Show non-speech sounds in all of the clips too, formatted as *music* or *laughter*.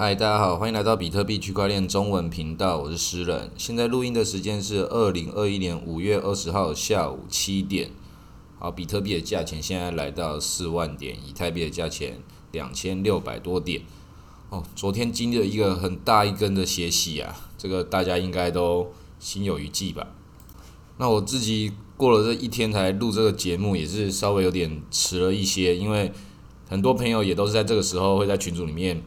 嗨，大家好，欢迎来到比特币区块链中文频道，我是诗人。现在录音的时间是二零二一年五月二十号下午七点。好，比特币的价钱现在来到四万点，以太币的价钱两千六百多点。哦，昨天经历了一个很大一根的血洗啊，这个大家应该都心有余悸吧？那我自己过了这一天才录这个节目，也是稍微有点迟了一些，因为很多朋友也都是在这个时候会在群组里面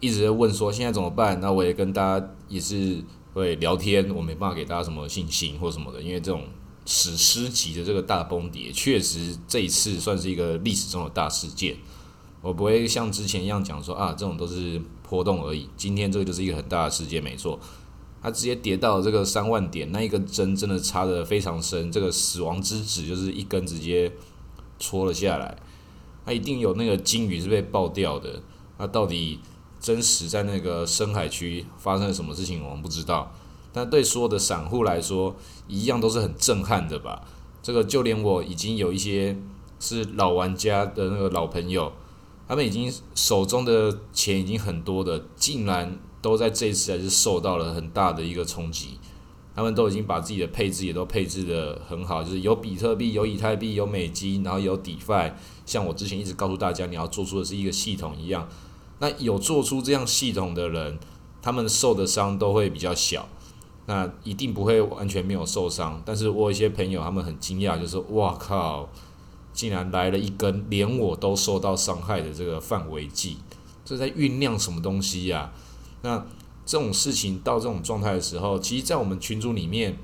一直在问说现在怎么办？那我也跟大家也是会聊天，我没办法给大家什么信心或什么的，因为这种史诗级的这个大崩跌，确实这一次算是一个历史中的大事件。我不会像之前一样讲说啊，这种都是波动而已。今天这个就是一个很大的事件，没错。它直接跌到这个三万点，那一根针真的插的非常深，这个死亡之指就是一根直接戳了下来。它一定有那个金鱼是被爆掉的，那到底真实在那个深海区发生了什么事情，我们不知道。但对所有的散户来说，一样都是很震撼的吧？这个就连我已经有一些是老玩家的那个老朋友，他们已经手中的钱已经很多的，竟然。都在这次还是受到了很大的一个冲击，他们都已经把自己的配置也都配置的很好，就是有比特币、有以太币、有美金，然后有 DeFi，像我之前一直告诉大家，你要做出的是一个系统一样。那有做出这样系统的人，他们受的伤都会比较小，那一定不会完全没有受伤。但是我有一些朋友，他们很惊讶，就是哇靠，竟然来了一根连我都受到伤害的这个范围计，这在酝酿什么东西呀？那这种事情到这种状态的时候，其实，在我们群组里面，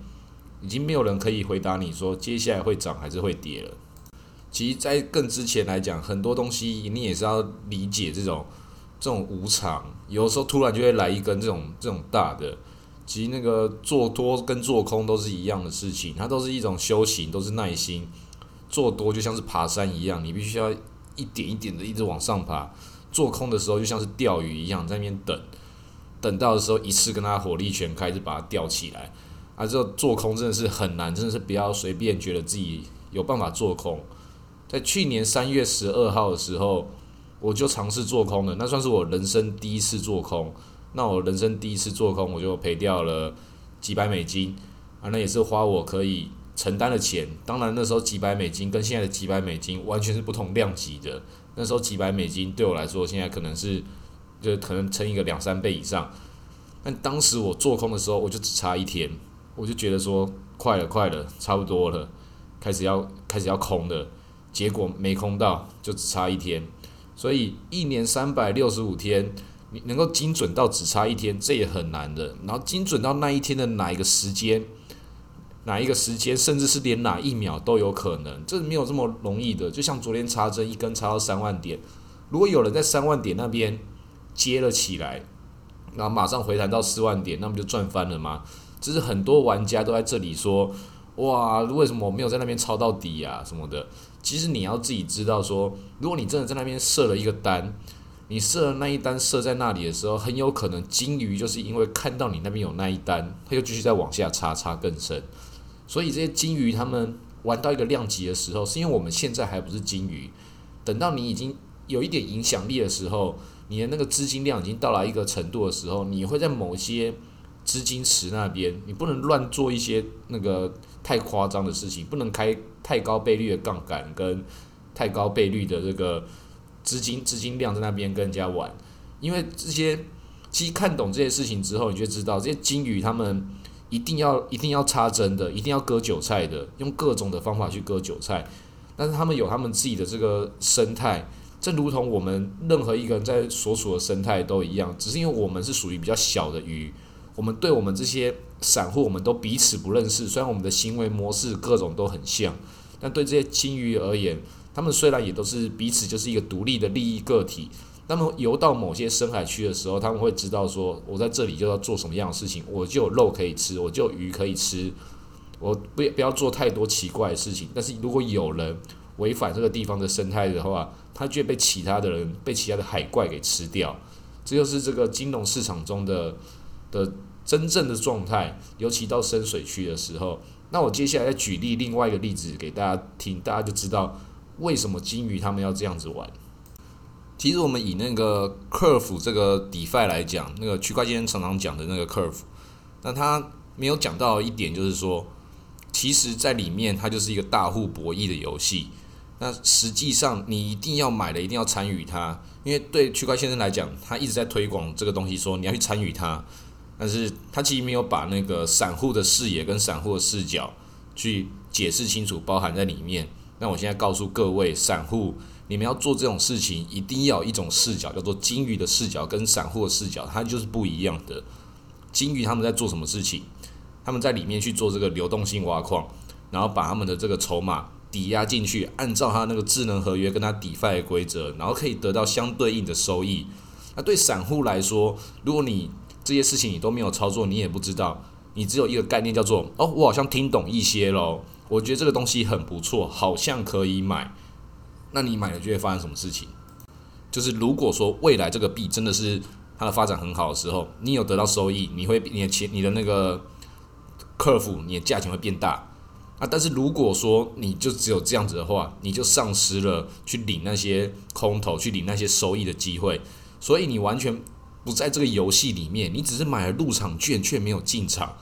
已经没有人可以回答你说接下来会涨还是会跌了。其实，在更之前来讲，很多东西你也是要理解这种这种无常，有时候突然就会来一根这种这种大的。其实，那个做多跟做空都是一样的事情，它都是一种修行，都是耐心。做多就像是爬山一样，你必须要一点一点的一直往上爬；做空的时候就像是钓鱼一样，在那边等。等到的时候，一次跟他火力全开，就把它吊起来。啊，这做空真的是很难，真的是不要随便觉得自己有办法做空。在去年三月十二号的时候，我就尝试做空了，那算是我人生第一次做空。那我人生第一次做空，我就赔掉了几百美金。啊，那也是花我可以承担的钱。当然，那时候几百美金跟现在的几百美金完全是不同量级的。那时候几百美金对我来说，现在可能是。就可能乘一个两三倍以上，但当时我做空的时候，我就只差一天，我就觉得说快了，快了，差不多了，开始要开始要空的，结果没空到，就只差一天。所以一年三百六十五天，你能够精准到只差一天，这也很难的。然后精准到那一天的哪一个时间，哪一个时间，甚至是连哪一秒都有可能，这没有这么容易的。就像昨天插针一根插到三万点，如果有人在三万点那边。接了起来，然后马上回弹到四万点，那不就赚翻了吗？这是很多玩家都在这里说，哇，为什么我没有在那边抄到底呀什么的？其实你要自己知道，说如果你真的在那边设了一个单，你设了那一单设在那里的时候，很有可能金鱼就是因为看到你那边有那一单，它又继续再往下插，插更深。所以这些金鱼他们玩到一个量级的时候，是因为我们现在还不是金鱼，等到你已经有一点影响力的时候。你的那个资金量已经到了一个程度的时候，你会在某些资金池那边，你不能乱做一些那个太夸张的事情，不能开太高倍率的杠杆跟太高倍率的这个资金资金量在那边跟人家玩，因为这些其实看懂这些事情之后，你就知道这些金鱼他们一定要 *laughs* 一定要插针的，一定要割韭菜的，用各种的方法去割韭菜，但是他们有他们自己的这个生态。正如同我们任何一个人在所处的生态都一样，只是因为我们是属于比较小的鱼，我们对我们这些散户，我们都彼此不认识。虽然我们的行为模式各种都很像，但对这些金鱼而言，他们虽然也都是彼此就是一个独立的利益个体，那么游到某些深海区的时候，他们会知道说，我在这里就要做什么样的事情，我就有肉可以吃，我就有鱼可以吃，我不不要做太多奇怪的事情。但是如果有人违反这个地方的生态的话，它就会被其他的人、被其他的海怪给吃掉，这就是这个金融市场中的的真正的状态。尤其到深水区的时候，那我接下来再举例另外一个例子给大家听，大家就知道为什么金鱼他们要这样子玩。其实我们以那个 curve 这个 defi 来讲，那个区块链常常讲的那个 curve，那它没有讲到一点，就是说，其实在里面它就是一个大户博弈的游戏。那实际上你一定要买的，一定要参与它，因为对区块先生来讲，他一直在推广这个东西，说你要去参与它，但是他其实没有把那个散户的视野跟散户的视角去解释清楚，包含在里面。那我现在告诉各位散户，你们要做这种事情，一定要有一种视角，叫做金鱼的视角，跟散户的视角，它就是不一样的。金鱼他们在做什么事情？他们在里面去做这个流动性挖矿，然后把他们的这个筹码抵押进去，按照他那个智能合约跟他 DeFi 的规则，然后可以得到相对应的收益。那对散户来说，如果你这些事情你都没有操作，你也不知道，你只有一个概念叫做哦，我好像听懂一些喽。我觉得这个东西很不错，好像可以买。那你买了就会发生什么事情？就是如果说未来这个币真的是它的发展很好的时候，你有得到收益，你会你的钱你的那个客服你的价钱会变大啊。但是如果说你就只有这样子的话，你就丧失了去领那些空头、去领那些收益的机会。所以你完全不在这个游戏里面，你只是买了入场券却没有进场。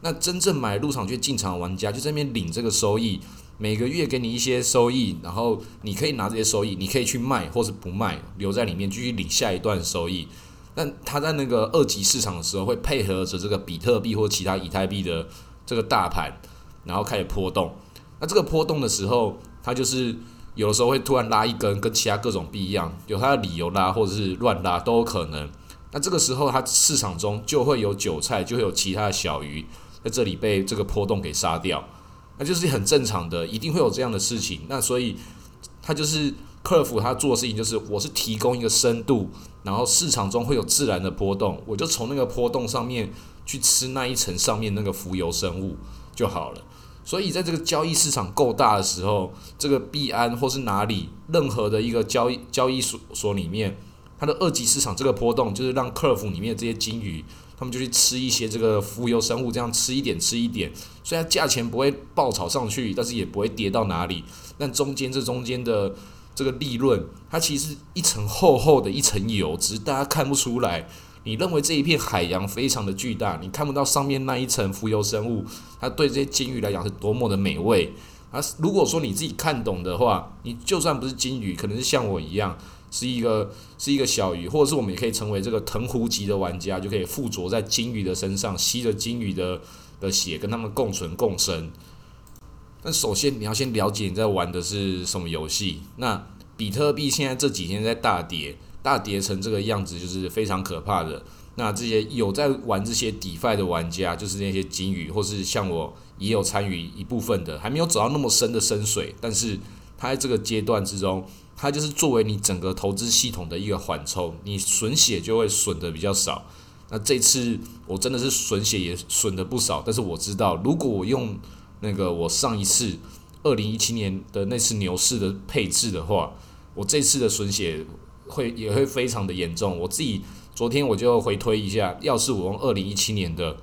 那真正买入场券进场的玩家就在那边领这个收益，每个月给你一些收益，然后你可以拿这些收益，你可以去卖或是不卖，留在里面继续领下一段收益。但他在那个二级市场的时候，会配合着这个比特币或其他以太币的这个大盘，然后开始波动。那这个波动的时候，它就是有的时候会突然拉一根，跟其他各种币一样，有它的理由拉或者是乱拉都有可能。那这个时候，它市场中就会有韭菜，就会有其他的小鱼。在这里被这个波动给杀掉，那就是很正常的，一定会有这样的事情。那所以他就是客服，他做的事情就是我是提供一个深度，然后市场中会有自然的波动，我就从那个波动上面去吃那一层上面那个浮游生物就好了。所以在这个交易市场够大的时候，这个币安或是哪里任何的一个交易交易所所里面，它的二级市场这个波动就是让客服里面这些金鱼。他们就去吃一些这个浮游生物，这样吃一点吃一点，虽然价钱不会爆炒上去，但是也不会跌到哪里。但中间这中间的这个利润，它其实一层厚厚的一层油，只是大家看不出来。你认为这一片海洋非常的巨大，你看不到上面那一层浮游生物，它对这些金鱼来讲是多么的美味。啊，如果说你自己看懂的话，你就算不是金鱼，可能是像我一样。是一个是一个小鱼，或者是我们也可以成为这个藤壶级的玩家，就可以附着在金鱼的身上，吸着金鱼的的血，跟他们共存共生。那首先你要先了解你在玩的是什么游戏。那比特币现在这几天在大跌，大跌成这个样子，就是非常可怕的。那这些有在玩这些 DeFi 的玩家，就是那些金鱼，或是像我也有参与一部分的，还没有走到那么深的深水，但是他在这个阶段之中。它就是作为你整个投资系统的一个缓冲，你损血就会损的比较少。那这次我真的是损血也损的不少，但是我知道，如果我用那个我上一次二零一七年的那次牛市的配置的话，我这次的损血会也会非常的严重。我自己昨天我就回推一下，要是我用二零一七年的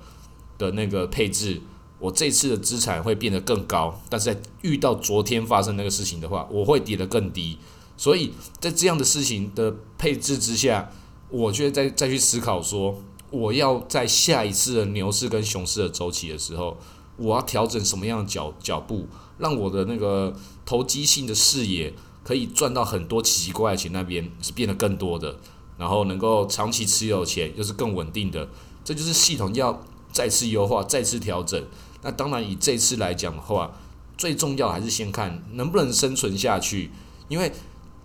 的那个配置。我这次的资产会变得更高，但是在遇到昨天发生那个事情的话，我会跌得更低。所以在这样的事情的配置之下，我觉得再再去思考说，我要在下一次的牛市跟熊市的周期的时候，我要调整什么样的脚脚步，让我的那个投机性的视野可以赚到很多奇奇怪怪钱那边是变得更多的，然后能够长期持有钱又是更稳定的，这就是系统要再次优化、再次调整。那当然，以这次来讲的话，最重要还是先看能不能生存下去，因为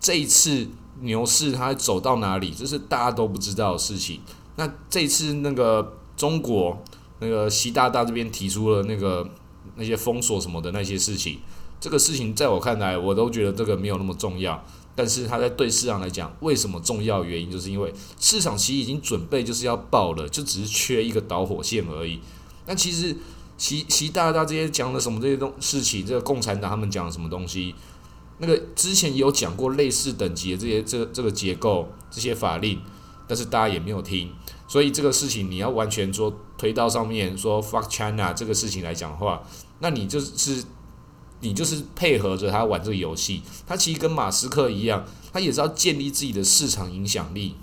这一次牛市它走到哪里，这是大家都不知道的事情。那这次那个中国那个习大大这边提出了那个那些封锁什么的那些事情，这个事情在我看来，我都觉得这个没有那么重要。但是它在对市场来讲，为什么重要？原因就是因为市场其实已经准备就是要爆了，就只是缺一个导火线而已。那其实。习习大大这些讲的什么这些东事情，这个共产党他们讲的什么东西？那个之前也有讲过类似等级的这些这这个结构这些法令，但是大家也没有听，所以这个事情你要完全说推到上面说 fuck China 这个事情来讲话，那你就是你就是配合着他玩这个游戏，他其实跟马斯克一样，他也是要建立自己的市场影响力。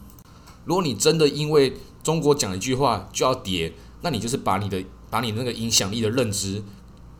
如果你真的因为中国讲一句话就要跌，那你就是把你的把你那个影响力的认知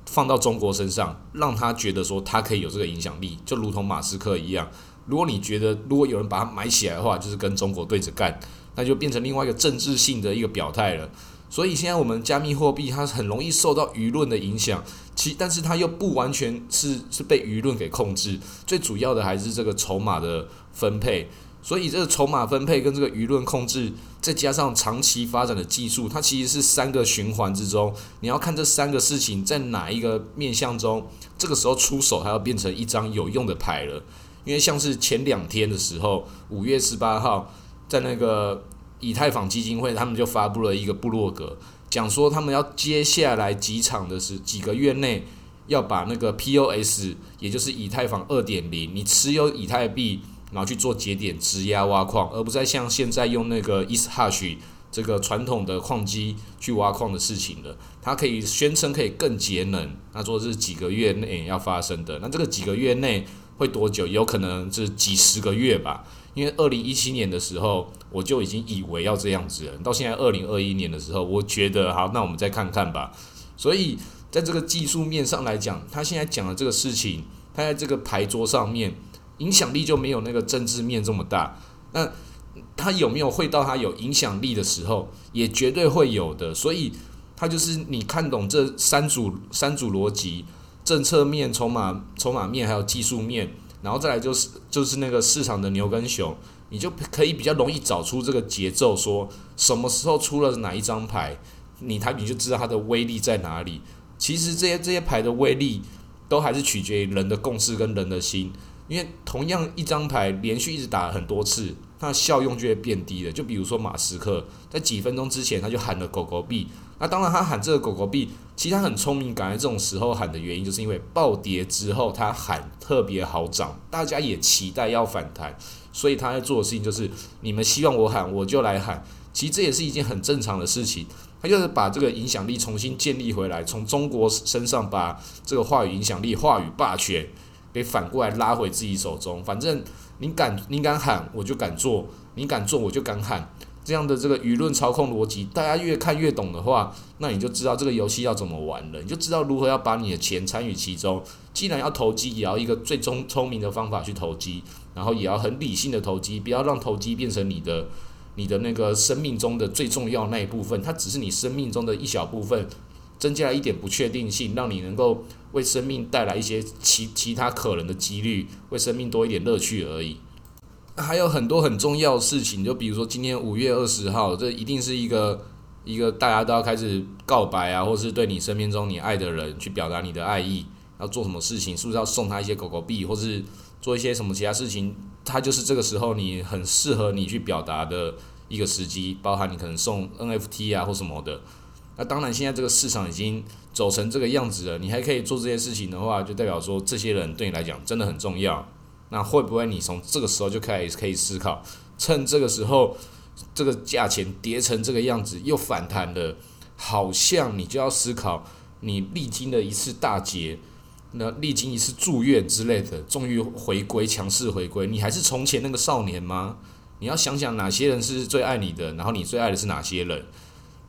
放到中国身上，让他觉得说他可以有这个影响力，就如同马斯克一样。如果你觉得如果有人把它买起来的话，就是跟中国对着干，那就变成另外一个政治性的一个表态了。所以现在我们加密货币它很容易受到舆论的影响，其但是它又不完全是是被舆论给控制，最主要的还是这个筹码的分配。所以这个筹码分配跟这个舆论控制，再加上长期发展的技术，它其实是三个循环之中，你要看这三个事情在哪一个面向中，这个时候出手，它要变成一张有用的牌了。因为像是前两天的时候，五月十八号，在那个以太坊基金会，他们就发布了一个部落格，讲说他们要接下来几场的是几个月内要把那个 POS，也就是以太坊二点零，你持有以太币。然后去做节点质押挖矿，而不再像现在用那个 ETH 这个传统的矿机去挖矿的事情了。它可以宣称可以更节能，那说是几个月内要发生的。那这个几个月内会多久？有可能是几十个月吧。因为二零一七年的时候我就已经以为要这样子了，到现在二零二一年的时候，我觉得好，那我们再看看吧。所以在这个技术面上来讲，他现在讲的这个事情，他在这个牌桌上面。影响力就没有那个政治面这么大。那他有没有会到他有影响力的时候，也绝对会有的。所以，他就是你看懂这三组三组逻辑：政策面、筹码筹码面，还有技术面。然后再来就是就是那个市场的牛跟熊，你就可以比较容易找出这个节奏，说什么时候出了哪一张牌，你他你就知道它的威力在哪里。其实这些这些牌的威力，都还是取决于人的共识跟人的心。因为同样一张牌连续一直打很多次，它的效用就会变低了。就比如说马斯克在几分钟之前他就喊了狗狗币，那当然他喊这个狗狗币，其实他很聪明，赶在这种时候喊的原因，就是因为暴跌之后他喊特别好涨，大家也期待要反弹，所以他在做的事情就是你们希望我喊我就来喊，其实这也是一件很正常的事情。他就是把这个影响力重新建立回来，从中国身上把这个话语影响力、话语霸权。给反过来拉回自己手中，反正你敢你敢喊，我就敢做；你敢做，我就敢喊。这样的这个舆论操控逻辑，大家越看越懂的话，那你就知道这个游戏要怎么玩了，你就知道如何要把你的钱参与其中。既然要投机，也要一个最终聪明的方法去投机，然后也要很理性的投机，不要让投机变成你的你的那个生命中的最重要那一部分，它只是你生命中的一小部分。增加一点不确定性，让你能够为生命带来一些其其他可能的几率，为生命多一点乐趣而已。还有很多很重要的事情，就比如说今天五月二十号，这一定是一个一个大家都要开始告白啊，或是对你生命中你爱的人去表达你的爱意，要做什么事情，是不是要送他一些狗狗币，或是做一些什么其他事情？它就是这个时候你很适合你去表达的一个时机，包含你可能送 NFT 啊或什么的。那当然，现在这个市场已经走成这个样子了，你还可以做这些事情的话，就代表说这些人对你来讲真的很重要。那会不会你从这个时候就开始可以思考，趁这个时候这个价钱跌成这个样子又反弹了，好像你就要思考，你历经了一次大劫，那历经一次住院之类的，终于回归强势回归，你还是从前那个少年吗？你要想想哪些人是最爱你的，然后你最爱的是哪些人？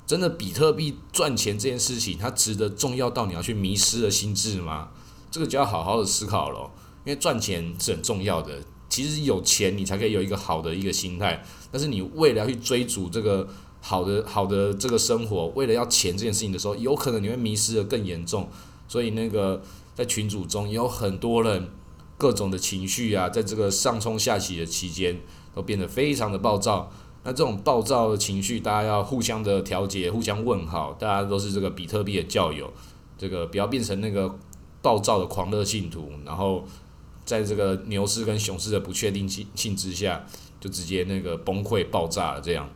真的比特币赚钱这件事情，它值得重要到你要去迷失了心智吗？这个就要好好的思考了。因为赚钱是很重要的，其实有钱你才可以有一个好的一个心态。但是你为了要去追逐这个好的好的这个生活，为了要钱这件事情的时候，有可能你会迷失的更严重。所以那个在群组中有很多人各种的情绪啊，在这个上冲下起的期间，都变得非常的暴躁。那这种暴躁的情绪，大家要互相的调节，互相问好，大家都是这个比特币的教友，这个不要变成那个暴躁的狂热信徒，然后在这个牛市跟熊市的不确定性性之下，就直接那个崩溃爆炸了这样。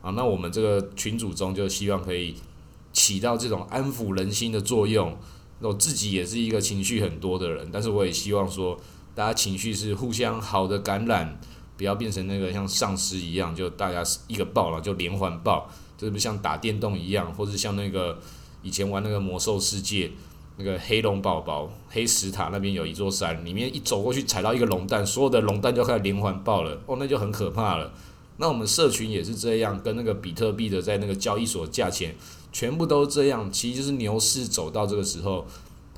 啊，那我们这个群组中就希望可以起到这种安抚人心的作用。那我自己也是一个情绪很多的人，但是我也希望说，大家情绪是互相好的感染。不要变成那个像丧尸一样，就大家一个爆了就连环爆，就是不像打电动一样，或者像那个以前玩那个魔兽世界，那个黑龙宝宝黑石塔那边有一座山，里面一走过去踩到一个龙蛋，所有的龙蛋就开始连环爆了，哦，那就很可怕了。那我们社群也是这样，跟那个比特币的在那个交易所价钱全部都这样，其实就是牛市走到这个时候，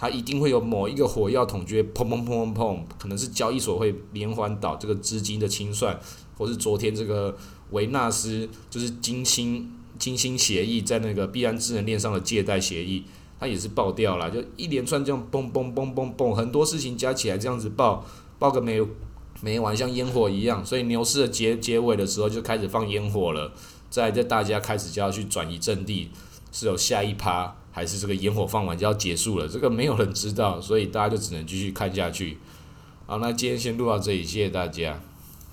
它一定会有某一个火药桶就会砰砰砰砰砰，可能是交易所会连环倒这个资金的清算，或是昨天这个维纳斯就是金星金星协议在那个币安智能链上的借贷协议，它也是爆掉了，就一连串这样嘣嘣嘣嘣嘣，很多事情加起来这样子爆爆个没有。没完，像烟火一样，所以牛市的结结尾的时候就开始放烟火了。在这大家开始就要去转移阵地，是有下一趴，还是这个烟火放完就要结束了？这个没有人知道，所以大家就只能继续看下去。好，那今天先录到这里，谢谢大家。